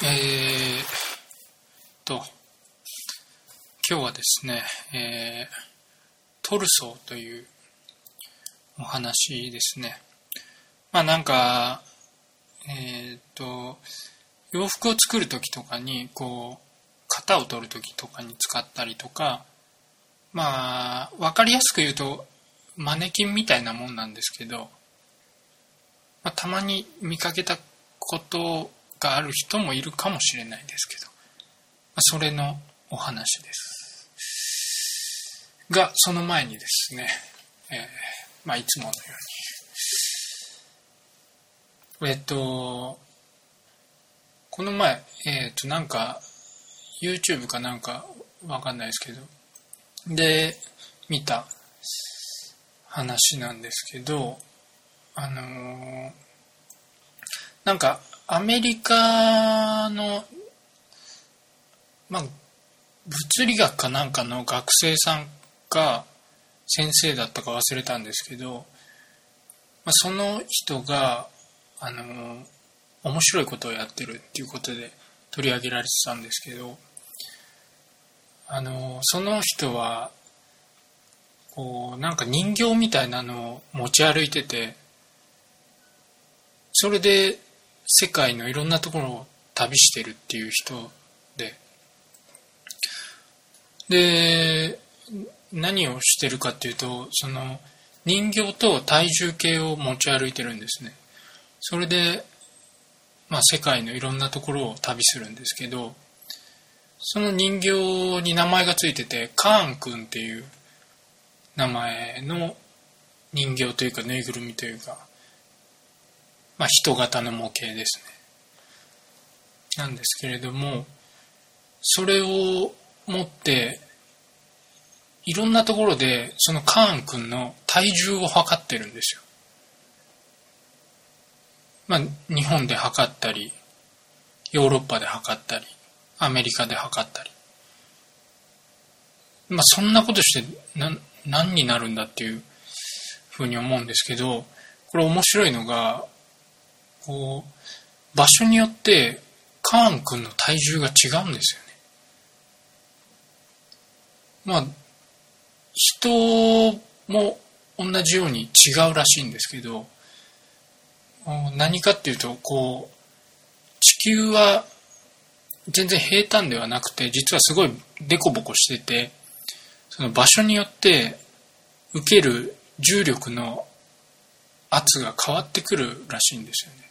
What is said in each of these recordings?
えー、と、今日はですね、えー、トルソーというお話ですね。まあなんか、えー、と、洋服を作る時とかに、こう、型を取る時とかに使ったりとか、まあ、わかりやすく言うと、マネキンみたいなもんなんですけど、まあ、たまに見かけたことがある人もいるかもしれないですけど、ま、それのお話です。が、その前にですね、えー、まあ、いつものように、えっと、この前、えっと、なんか、YouTube かなんかわかんないですけど、で、見た話なんですけど、あのー、なんかアメリカの、まあ、物理学かなんかの学生さんか先生だったか忘れたんですけど、まあ、その人が、あの、面白いことをやってるっていうことで取り上げられてたんですけど、あの、その人は、こう、なんか人形みたいなのを持ち歩いてて、それで世界のいろんなところを旅してるっていう人で。で何をしてるかっていうとその人形と体重計を持ち歩いてるんですね。それで、まあ、世界のいろんなところを旅するんですけどその人形に名前がついててカーン君っていう名前の人形というかぬいぐるみというかまあ、人型の模型ですね。なんですけれども、それを持って、いろんなところで、そのカーン君の体重を測ってるんですよ。まあ、日本で測ったり、ヨーロッパで測ったり、アメリカで測ったり。まあ、そんなことして何、何になるんだっていうふうに思うんですけど、これ面白いのが、こう、場所によってカーン君の体重が違うんですよね。まあ、人も同じように違うらしいんですけど、何かっていうと、こう、地球は全然平坦ではなくて、実はすごいデコボコしてて、その場所によって受ける重力の圧が変わってくるらしいんですよね。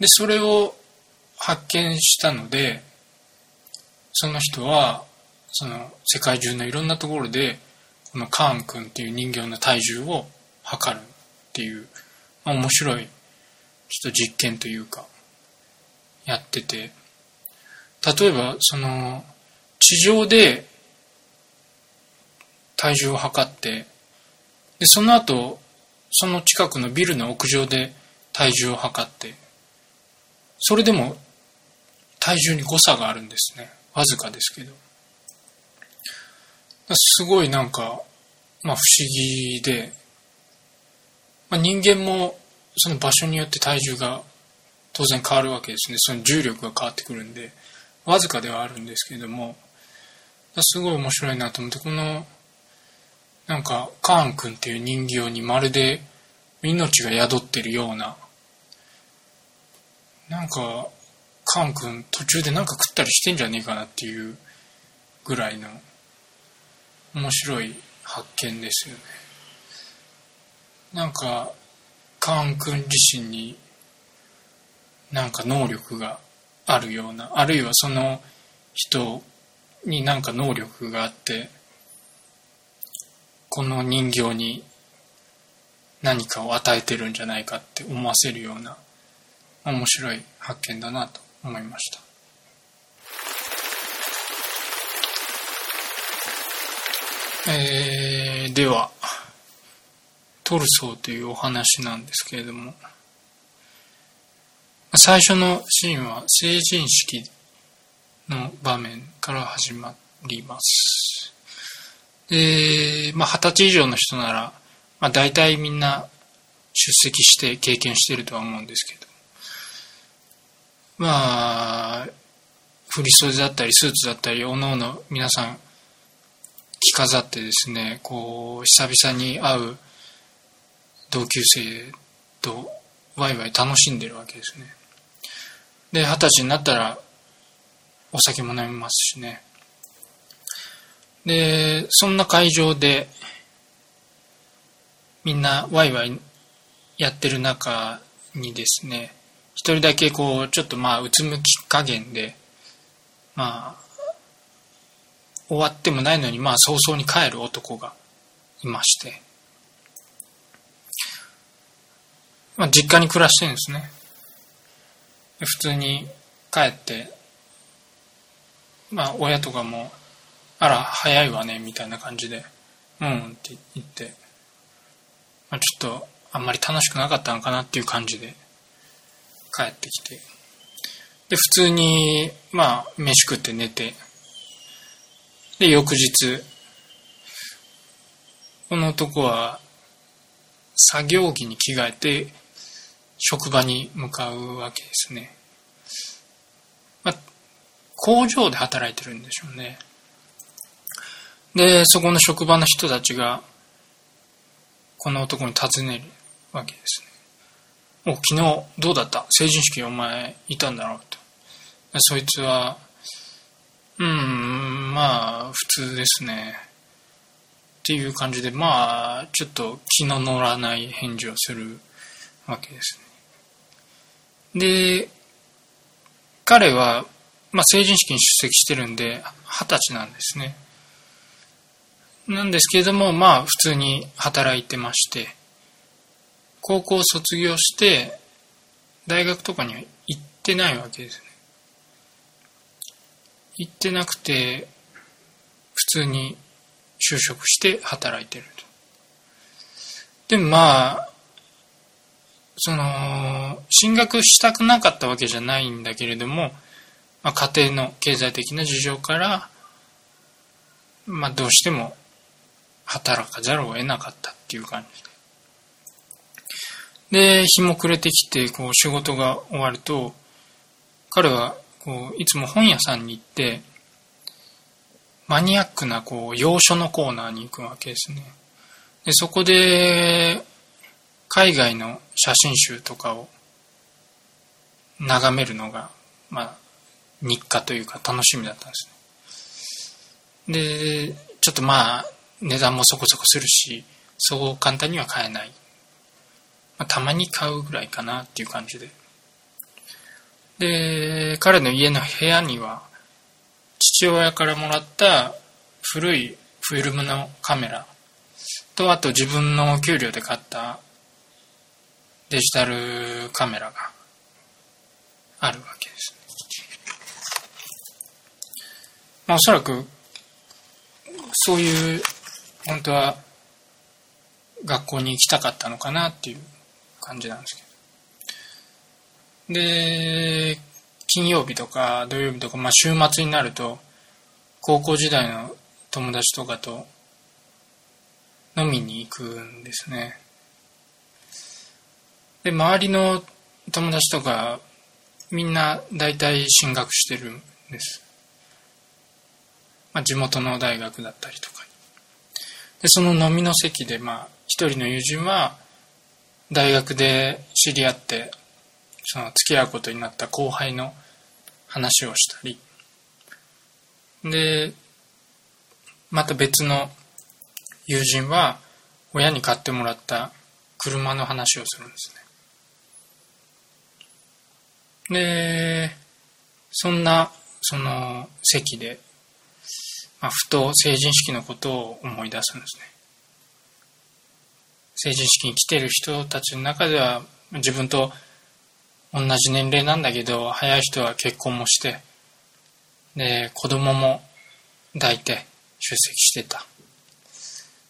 で、それを発見したので、その人は、その世界中のいろんなところで、このカーン君っていう人形の体重を測るっていう、まあ、面白い人実験というか、やってて、例えば、その、地上で体重を測って、で、その後、その近くのビルの屋上で体重を測って、それでも体重に誤差があるんですね。わずかですけど。すごいなんか、まあ、不思議で、まあ、人間もその場所によって体重が当然変わるわけですね。その重力が変わってくるんで。わずかではあるんですけれども。すごい面白いなと思ってこのなんかカーン君っていう人形にまるで命が宿ってるようななんかカン君途中で何か食ったりしてんじゃねえかなっていうぐらいの面白い発見ですよね。なんかカン君自身になんか能力があるようなあるいはその人になんか能力があってこの人形に何かを与えてるんじゃないかって思わせるような面白い発見だなと思いました。えー、では、トルソーというお話なんですけれども、最初のシーンは成人式の場面から始まります。で、まあ、二十歳以上の人なら、まあ、大体みんな出席して経験してるとは思うんですけど、まあ振り袖だったりスーツだったりおのおの皆さん着飾ってですねこう久々に会う同級生とワイワイ楽しんでるわけですね。で二十歳になったらお酒も飲みますしね。でそんな会場でみんなワイワイやってる中にですね一人だけこうちょっとまあうつむき加減でまあ終わってもないのにまあ早々に帰る男がいましてまあ、実家に暮らしてるんですね。普通に帰って、まあ、親とかも、あら、早いわね、みたいな感じで、うんって言って、まあ、ちょっと、あんまり楽しくなかったのかなっていう感じで、帰ってきて、で、普通に、まあ、飯食って寝て、で、翌日、この男は、作業着に着替えて、職場に向かうわけですね。まあ、工場で働いてるんでしょうね。で、そこの職場の人たちが、この男に尋ねるわけですね。お、昨日どうだった？成人式お前いたんだろうと。そいつは、うん、まあ、普通ですね。っていう感じで、まあ、ちょっと気の乗らない返事をするわけですね。で、彼は、まあ、成人式に出席してるんで、二十歳なんですね。なんですけれども、まあ、普通に働いてまして、高校卒業して、大学とかには行ってないわけですね。行ってなくて、普通に就職して働いてると。で、まあ、その、進学したくなかったわけじゃないんだけれども、まあ、家庭の経済的な事情から、まあ、どうしても働かざるを得なかったっていう感じで。で、日も暮れてきて、こう、仕事が終わると、彼は、こう、いつも本屋さんに行って、マニアックな、こう、洋書のコーナーに行くわけですね。で、そこで、海外の写真集とかを眺めるのが、まあ、日課というか楽しみだったんですね。で、ちょっとまあ、値段もそこそこするし、そう簡単には買えない。まあ、たまに買うぐらいかなっていう感じで。で、彼の家の部屋には、父親からもらった古いフィルムのカメラと、あと自分の給料で買ったデジタルカメラがあるわけです。まあ、おそらくそういう本当は学校に行きたかったのかなっていう感じなんですけど。で、金曜日とか土曜日とか、まあ、週末になると高校時代の友達とかと飲みに行くんですね。で、周りの友達とか、みんな大体進学してるんです。まあ、地元の大学だったりとかで、その飲みの席で、まあ、一人の友人は、大学で知り合って、その付き合うことになった後輩の話をしたり、で、また別の友人は、親に買ってもらった車の話をするんですね。で、そんな、その席で、まあ、ふと成人式のことを思い出すんですね。成人式に来てる人たちの中では、自分と同じ年齢なんだけど、早い人は結婚もして、で、子供も抱いて出席してた。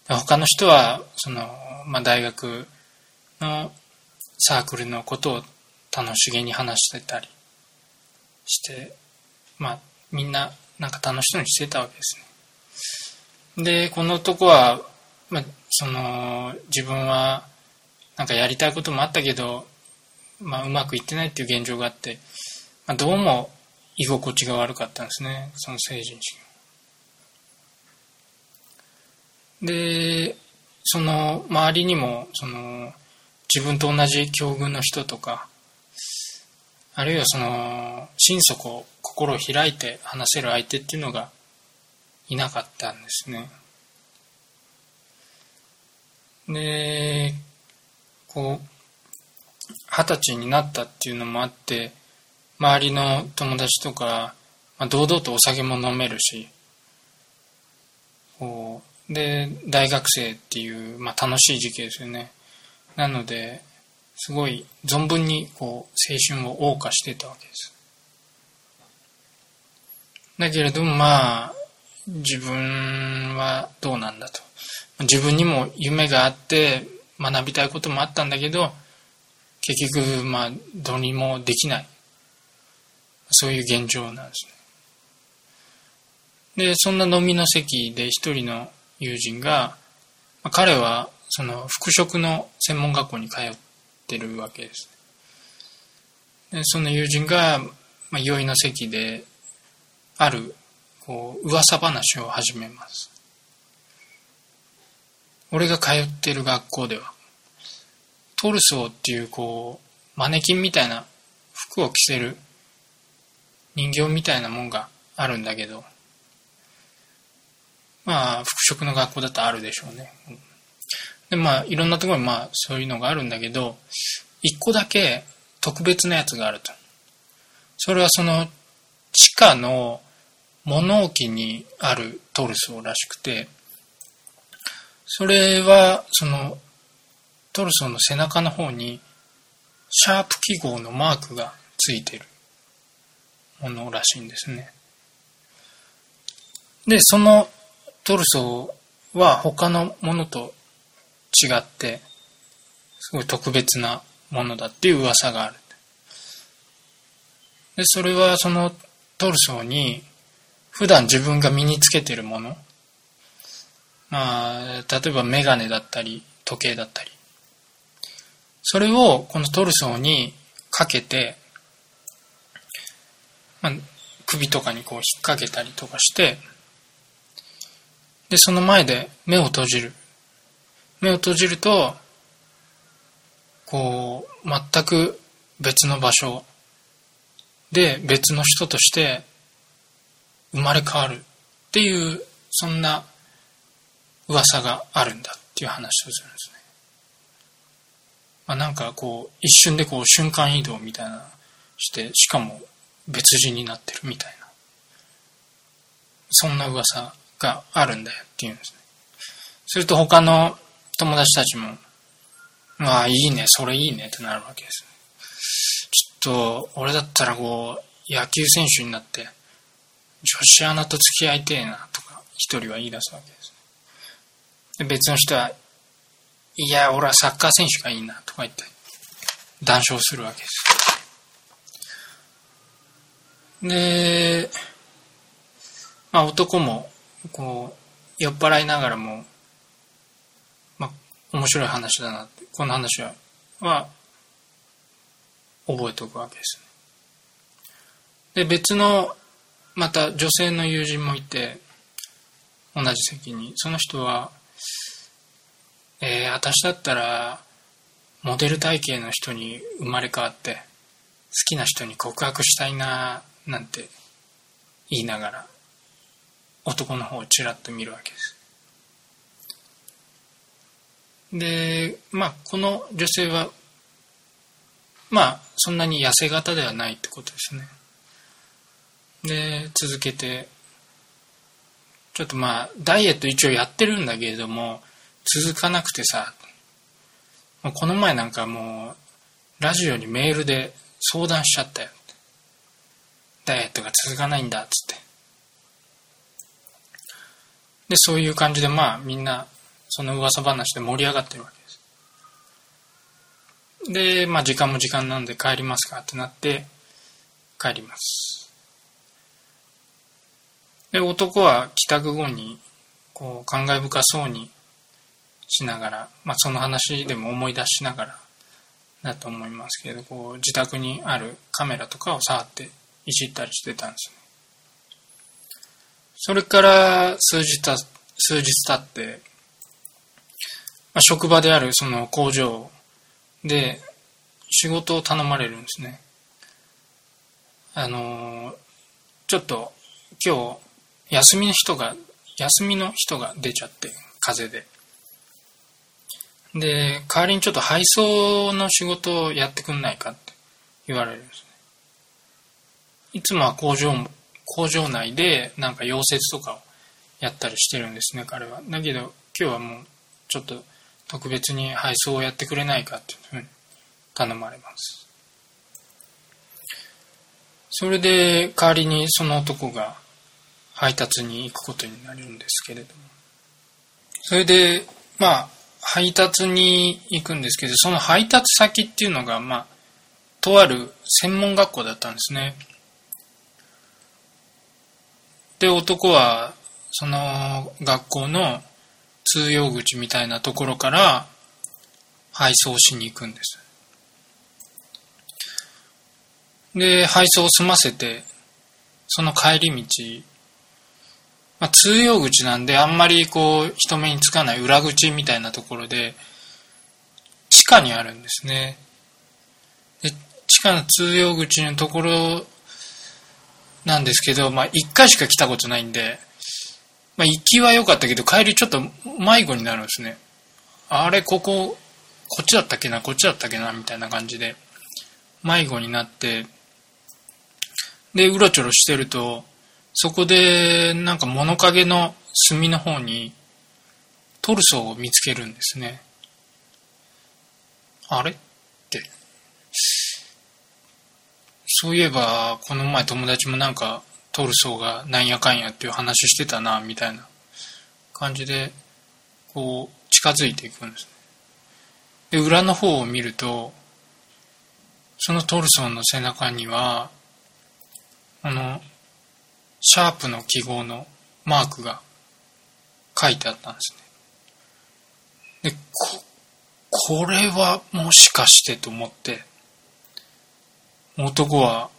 他の人は、その、まあ、大学のサークルのことを楽しげに話してたりしてまあみんななんか楽しそうにしてたわけですねでこの男は、まあ、その自分はなんかやりたいこともあったけど、まあ、うまくいってないっていう現状があってまあ、どうも居心地が悪かったんですね。その成人式でその周りにもその自分と同じ境遇の人とかあるいはその心底心を開いて話せる相手っていうのがいなかったんですね。でこう二十歳になったっていうのもあって周りの友達とか、まあ、堂々とお酒も飲めるしこうで大学生っていう、まあ、楽しい時期ですよね。なのですごい存分にこう青春を謳歌してたわけです。だけれどもまあ自分はどうなんだと。自分にも夢があって学びたいこともあったんだけど結局まあどうにもできない。そういう現状なんですね。でそんな飲みの席で一人の友人が、まあ、彼はその服飾の専門学校に通ってるわけです。でその友人が、まあ、酔いの席であるこう噂話を始めます。俺が通ってる学校ではトルソーっていうこうマネキンみたいな服を着せる人形みたいなもんがあるんだけどまあ服飾の学校だとあるでしょうね。でまあいろんなところにまあそういうのがあるんだけど一個だけ特別なやつがあると。それはその地下の物置にあるトルソーらしくてそれはそのトルソーの背中の方にシャープ記号のマークがついてるものらしいんですね。でそのトルソーは他のものと違ってすごい特別なものだっていう噂がある。でそれはそのトルソーに普段自分が身につけてるもの？まあ、例えばメガネだったり、時計だったり。それをこのトルソーにかけて、まあ、首とかにこう引っ掛けたりとかして、で、その前で目を閉じる。目を閉じると、こう、全く別の場所で別の人として生まれ変わるっていう、そんな噂があるんだっていう話をするんですね。まあ、なんかこう、一瞬でこう瞬間移動みたいなして、しかも別人になってるみたいな。そんな噂があるんだよっていうんですね。すると他の友達たちも、まあいいね、それいいねってなるわけです。ちょっと、俺だったらこう、野球選手になって、女子アナと付き合いてえなとか、一人は言い出すわけです。別の人は、いや、俺はサッカー選手がいいなとか言って、談笑するわけです。で、まあ男も、こう、酔っ払いながらも、まあ、面白い話だなって、この話は、は、覚えておくわけです。で、別の、また女性の友人もいて、同じ席に、その人は、えー、私だったらモデル体型の人に生まれ変わって好きな人に告白したいななんて言いながら男の方をちらっと見るわけです。でまあこの女性はまあそんなに痩せ型ではないってことですね。で続けてちょっとまあダイエット一応やってるんだけれども続かなくてさ、この前なんかもう、ラジオにメールで相談しちゃったよ。ダイエットが続かないんだ、っつって。で、そういう感じでまあみんな、その噂話で盛り上がってるわけです。で、まあ時間も時間なんで帰りますかってなって、帰ります。で、男は帰宅後に、こう、感慨深そうにしながら、まあ、その話でも思い出しながらだと思いますけどこう自宅にあるカメラとかを触っていじったりしてたんですね。それから数日た数日経って、まあ、職場であるその工場で仕事を頼まれるんですね。あのちょっと今日休みの人が休みの人が出ちゃって風邪でで、代わりにちょっと配送の仕事をやってくんないかって言われるんですね。いつもは工場、工場内でなんか溶接とかをやったりしてるんですね、彼は。だけど今日はもうちょっと特別に配送をやってくれないかっていうふうに頼まれます。それで代わりにその男が配達に行くことになるんですけれども。それで、まあ、配達に行くんですけど、その配達先っていうのが、まあ、とある専門学校だったんですね。で、男は、その学校の通用口みたいなところから配送しに行くんです。で、配送を済ませて、その帰り道、まあ、通用口なんであんまりこう人目につかない裏口みたいなところで地下にあるんですね。で地下の通用口のところなんですけど、まあ、1回しか来たことないんで、まあ、行きは良かったけど帰りちょっと迷子になるんですね。あれこここっちだったっけなこっちだったっけなみたいな感じで迷子になってでうろちょろしてるとそこでなんか物陰の隅の方にトルソーを見つけるんですね。あれ？って。そういえば、この前友達もなんかトルソーがなんやかんやっていう話してたな、みたいな感じで、こう、近づいていくんですね。で、裏の方を見ると、そのトルソーの背中には、あの、シャープの記号のマークが書いてあったんですね。で、こ、これはもしかしてと思って、男は、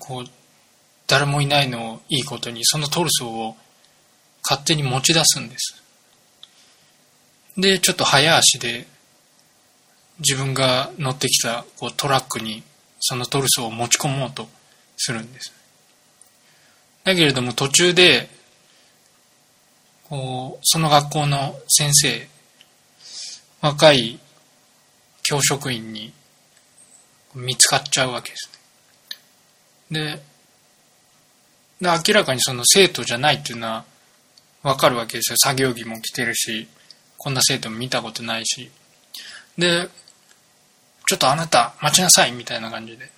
こう、誰もいないのをいいことに、そのトルソーを勝手に持ち出すんです。で、ちょっと早足で、自分が乗ってきたこうトラックにそのトルソーを持ち込もうとするんです。だけれども途中で、こう、その学校の先生、若い教職員に見つかっちゃうわけですね。で、で明らかにその生徒じゃないっていうのはわかるわけですよ。作業着も着てるし、こんな生徒も見たことないし。で、ちょっとあなた待ちなさいみたいな感じで。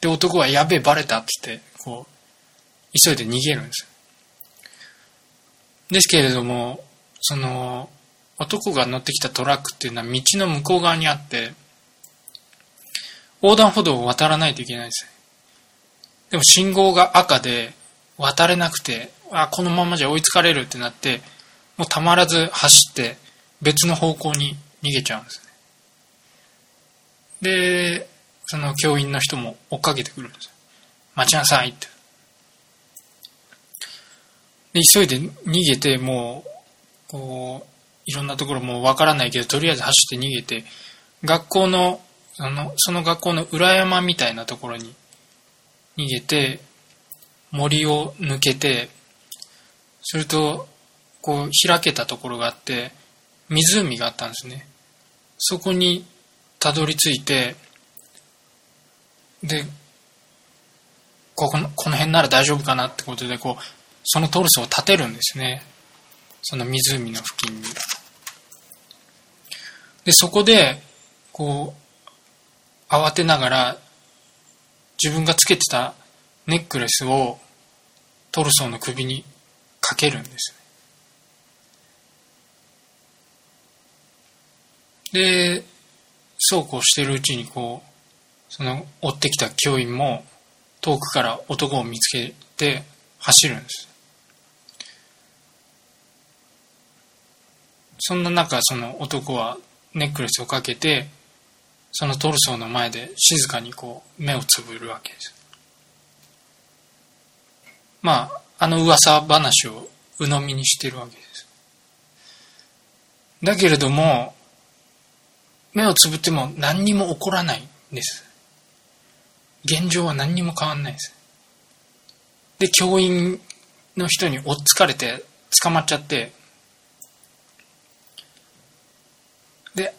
で、男はやべえバレたって言って、こう、急いで逃げるんですですけれどもその男が乗ってきたトラックっていうのは道の向こう側にあって横断歩道を渡らないといけないんですでも信号が赤で渡れなくてあこのままじゃ追いつかれるってなってもうたまらず走って別の方向に逃げちゃうんですね。でその教員の人も追っかけてくるんです待ちなさいって。で、急いで逃げて、もう、こう、いろんなところもうわからないけど、とりあえず走って逃げて、学校の、あの、その学校の裏山みたいなところに逃げて、森を抜けて、すると、こう、開けたところがあって、湖があったんですね。そこにたどり着いて、で、ここの、この辺なら大丈夫かなってことで、こう、そのトルソを立てるんですね。その湖の付近に。で、そこで、こう、慌てながら、自分がつけてたネックレスをトルソーの首にかけるんですで、そうこうしてるうちにこう、その追ってきた教員も遠くから男を見つけて走るんです。そんな中、その男はネックレスをかけて、そのトルソーの前で静かにこう目をつぶるわけです。まああの噂話を鵜呑みにしてるわけです。だけれども目をつぶっても何にも起こらないんです。現状は何にも変わんないです。で教員の人に追っつかれて捕まっちゃってで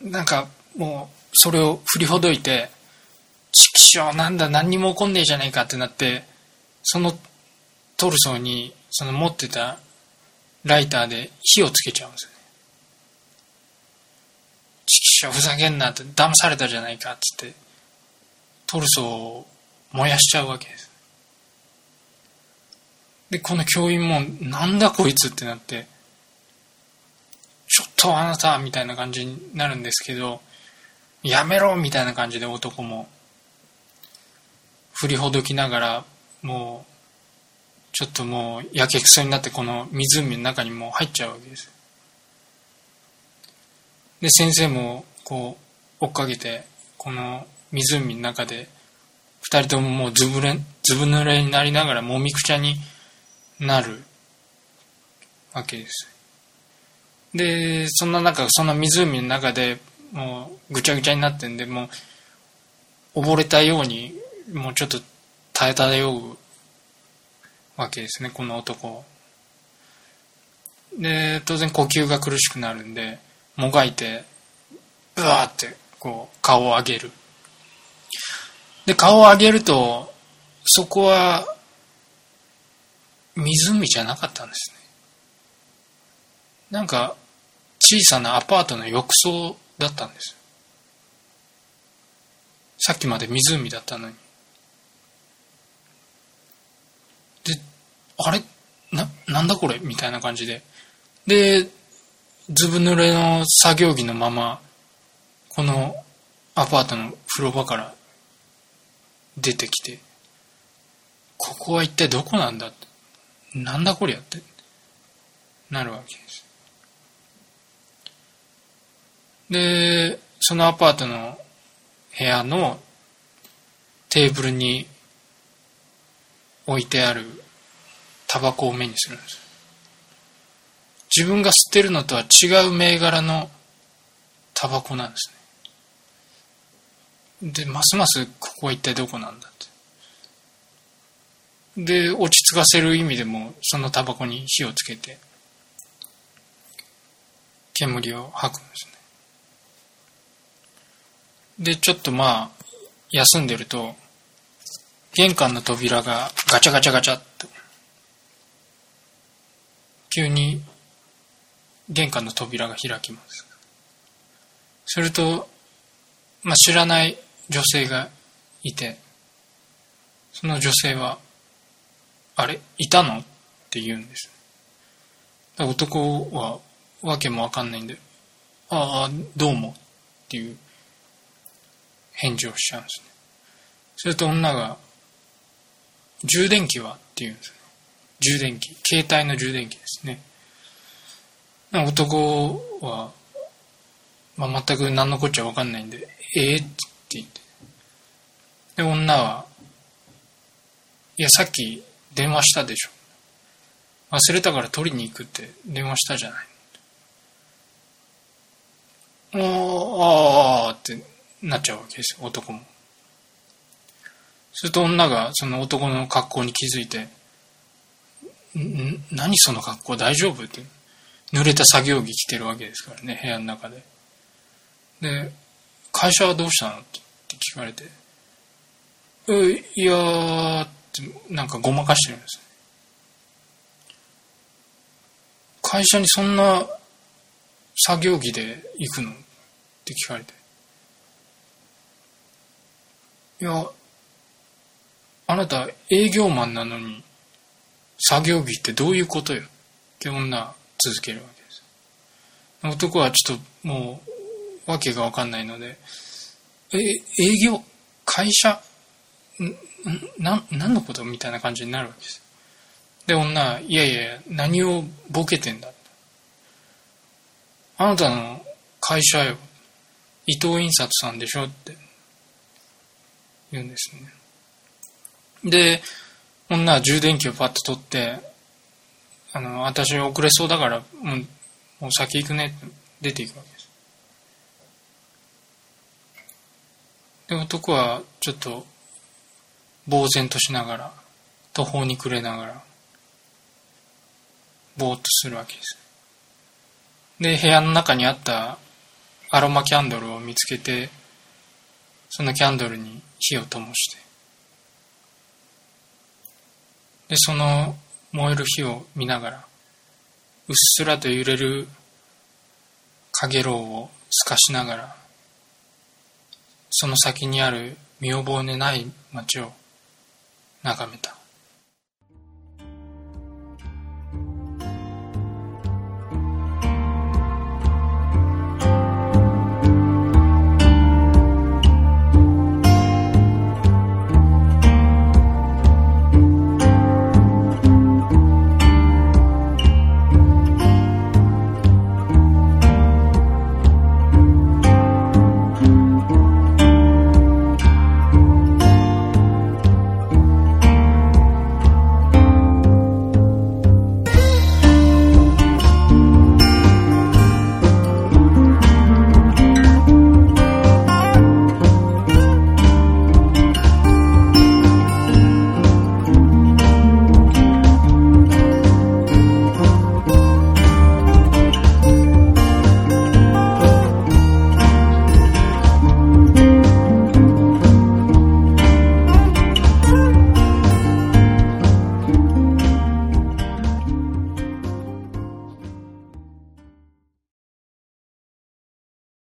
なんかもうそれを振りほどいて「ちくしょうなんだ何にも起こんねえじゃねえか」ってなってそのトルソーにその持ってたライターで火をつけちゃうんですよね。ちくしょうふざけんなって騙されたじゃないかっつってトルソーを燃やしちゃうわけです。で、この教員もなんだこいつってなってちょっとあなたみたいな感じになるんですけどやめろみたいな感じで男も振りほどきながらもうちょっともうやけくそになってこの湖の中にもう入っちゃうわけです。で先生もこう追っかけてこの湖の中で2人とももうずぶれずぶ濡れになりながらもみくちゃになるわけです。でそんな中その湖の中でもうぐちゃぐちゃになってんでもう溺れたようにもうちょっと耐え漂うわけですねこの男。で当然呼吸が苦しくなるんでもがいてブワーってこう顔を上げる。で顔を上げるとそこは湖じゃなかったんですね。なんか小さなアパートの浴槽だったんです。さっきまで湖だったのに。であれ？ななんだこれ？みたいな感じで。でずぶ濡れの作業着のままこのアパートの風呂場から出てきてここは一体どこなんだなんだこりゃってなるわけです。で、そのアパートの部屋のテーブルに置いてあるタバコを目にするんです。自分が吸ってるのとは違う銘柄のタバコなんですね。で、ますますここは一体どこなんだって。で、落ち着かせる意味でもそのタバコに火をつけて煙を吐くんですね。で、ちょっとまあ、休んでると、玄関の扉がガチャガチャガチャっと、急に玄関の扉が開きます。すると、まあ、知らない女性がいて、その女性は、あれいたのって言うんです。男はわけもわかんないんで、ああ、どうもっていう返事をしちゃうんですね。すると女が、充電器は？って言うんですよ。充電器。携帯の充電器ですね。男は、まあ、全く何のこっちゃわかんないんで、ええー、って言って。で、女は、いや、さっき電話したでしょ。忘れたから取りに行くって電話したじゃない。ああ、ああ、ってなっちゃうわけですよ男も。すると女がその男の格好に気づいて「ん何その格好？大丈夫?」って。濡れた作業着着てるわけですからね部屋の中で。で「会社はどうしたの?」って聞かれて「えいやー」ってなんかごまかしてるんです会社にそんな作業着で行くの？って聞かれて。いや、あなた営業マンなのに作業着ってどういうことよ？って女続けるわけです。男はちょっともう訳がわかんないので、え、営業会社な、何のこと？みたいな感じになるわけです。で、女は、いやいや、何をボケてんだ？あなたの会社よ。伊藤印刷さんでしょ？って言うんですね。で女は充電器をパッと取ってあの私遅れそうだからもうもう先行くねって出ていくわけです。で男はちょっと呆然としながら途方に暮れながらぼーっとするわけです。で部屋の中にあったアロマキャンドルを見つけてそのキャンドルに火を灯して。でその燃える火を見ながらうっすらと揺れるかげろうを透かしながらその先にある見覚えのない街を眺めた。